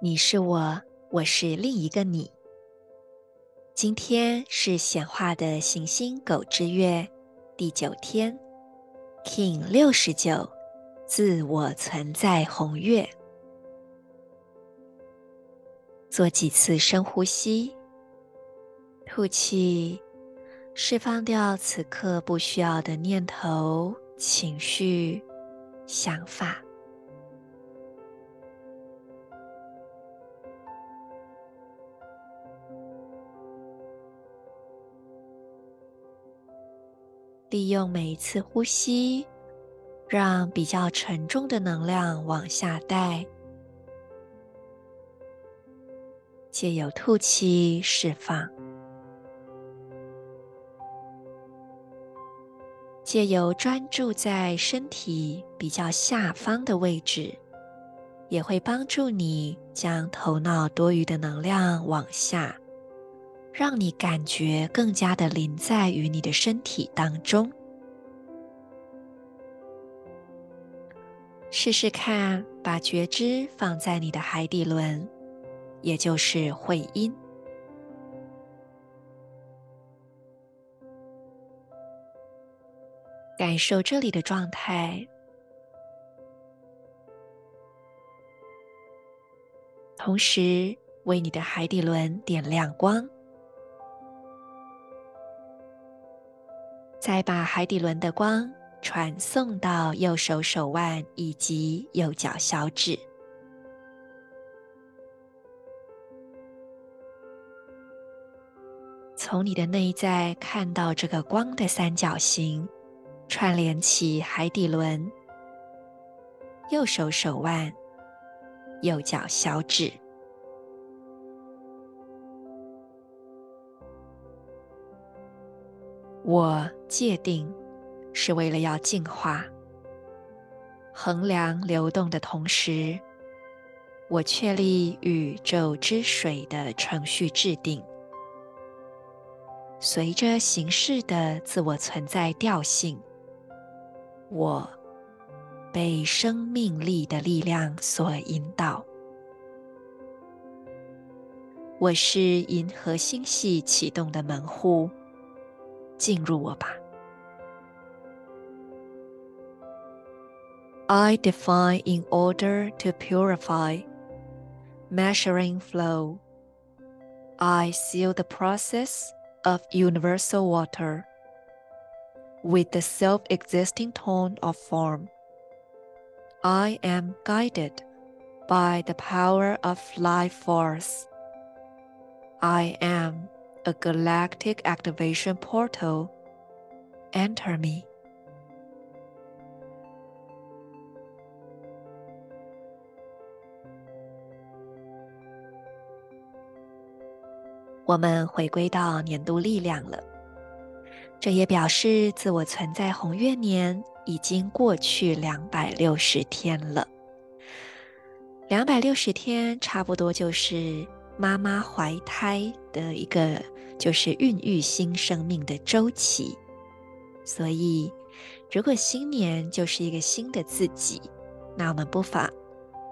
你是我，我是另一个你。今天是显化的行星狗之月第九天，King 六十九。自我存在红月，做几次深呼吸，吐气，释放掉此刻不需要的念头、情绪、想法，利用每一次呼吸。让比较沉重的能量往下带，借由吐气释放，借由专注在身体比较下方的位置，也会帮助你将头脑多余的能量往下，让你感觉更加的临在于你的身体当中。试试看，把觉知放在你的海底轮，也就是会阴，感受这里的状态，同时为你的海底轮点亮光，再把海底轮的光。传送到右手手腕以及右脚小指，从你的内在看到这个光的三角形，串联起海底轮、右手手腕、右脚小指。我界定。是为了要净化、衡量流动的同时，我确立宇宙之水的程序制定，随着形式的自我存在调性，我被生命力的力量所引导。我是银河星系启动的门户，进入我吧。I define in order to purify, measuring flow. I seal the process of universal water with the self-existing tone of form. I am guided by the power of life force. I am a galactic activation portal. Enter me. 我们回归到年度力量了，这也表示自我存在红月年已经过去两百六十天了。两百六十天差不多就是妈妈怀胎的一个，就是孕育新生命的周期。所以，如果新年就是一个新的自己，那我们不妨。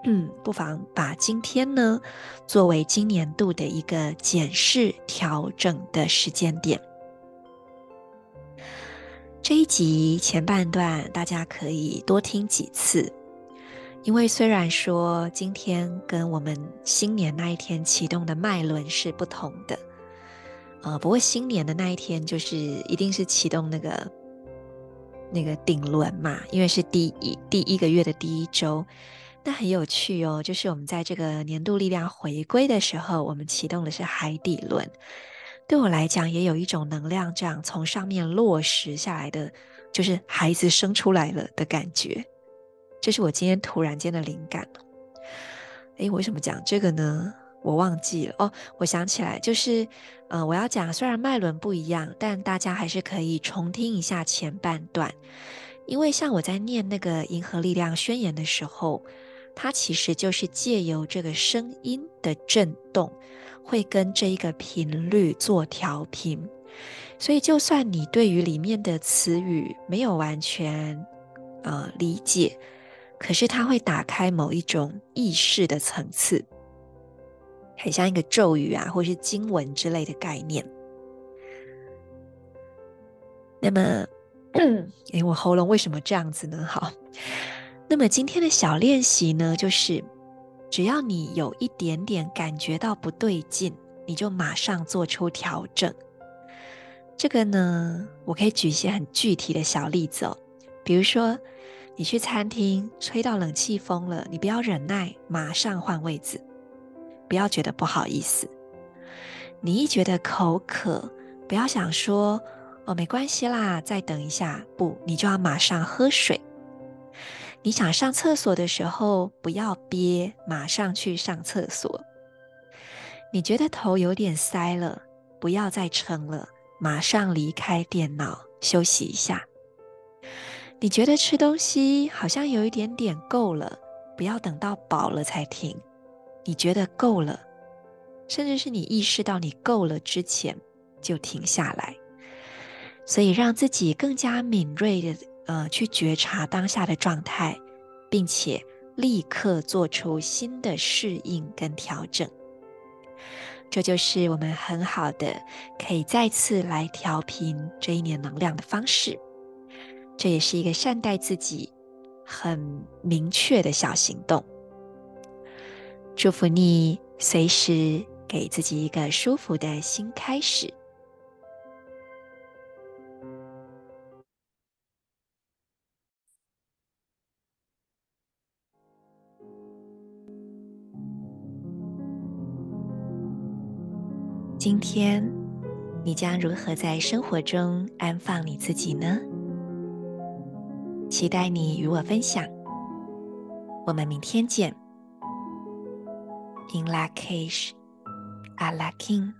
嗯，不妨把今天呢作为今年度的一个检视调整的时间点。这一集前半段大家可以多听几次，因为虽然说今天跟我们新年那一天启动的脉轮是不同的，呃，不过新年的那一天就是一定是启动那个那个顶轮嘛，因为是第一第一个月的第一周。那很有趣哦，就是我们在这个年度力量回归的时候，我们启动的是海底轮。对我来讲也有一种能量，这样从上面落实下来的，就是孩子生出来了的感觉。这是我今天突然间的灵感。诶，为什么讲这个呢？我忘记了哦，我想起来，就是，呃，我要讲，虽然脉轮不一样，但大家还是可以重听一下前半段，因为像我在念那个银河力量宣言的时候，它其实就是借由这个声音的震动，会跟这一个频率做调频，所以就算你对于里面的词语没有完全呃理解，可是它会打开某一种意识的层次。很像一个咒语啊，或是经文之类的概念。那么，诶，我喉咙为什么这样子呢？好，那么今天的小练习呢，就是只要你有一点点感觉到不对劲，你就马上做出调整。这个呢，我可以举一些很具体的小例子哦，比如说你去餐厅吹到冷气风了，你不要忍耐，马上换位子。不要觉得不好意思，你一觉得口渴，不要想说哦，没关系啦，再等一下。不，你就要马上喝水。你想上厕所的时候，不要憋，马上去上厕所。你觉得头有点塞了，不要再撑了，马上离开电脑休息一下。你觉得吃东西好像有一点点够了，不要等到饱了才停。你觉得够了，甚至是你意识到你够了之前，就停下来。所以让自己更加敏锐的，呃，去觉察当下的状态，并且立刻做出新的适应跟调整。这就是我们很好的可以再次来调频这一年能量的方式。这也是一个善待自己很明确的小行动。祝福你，随时给自己一个舒服的新开始。今天你将如何在生活中安放你自己呢？期待你与我分享。我们明天见。In Lak'ech, Ala K'in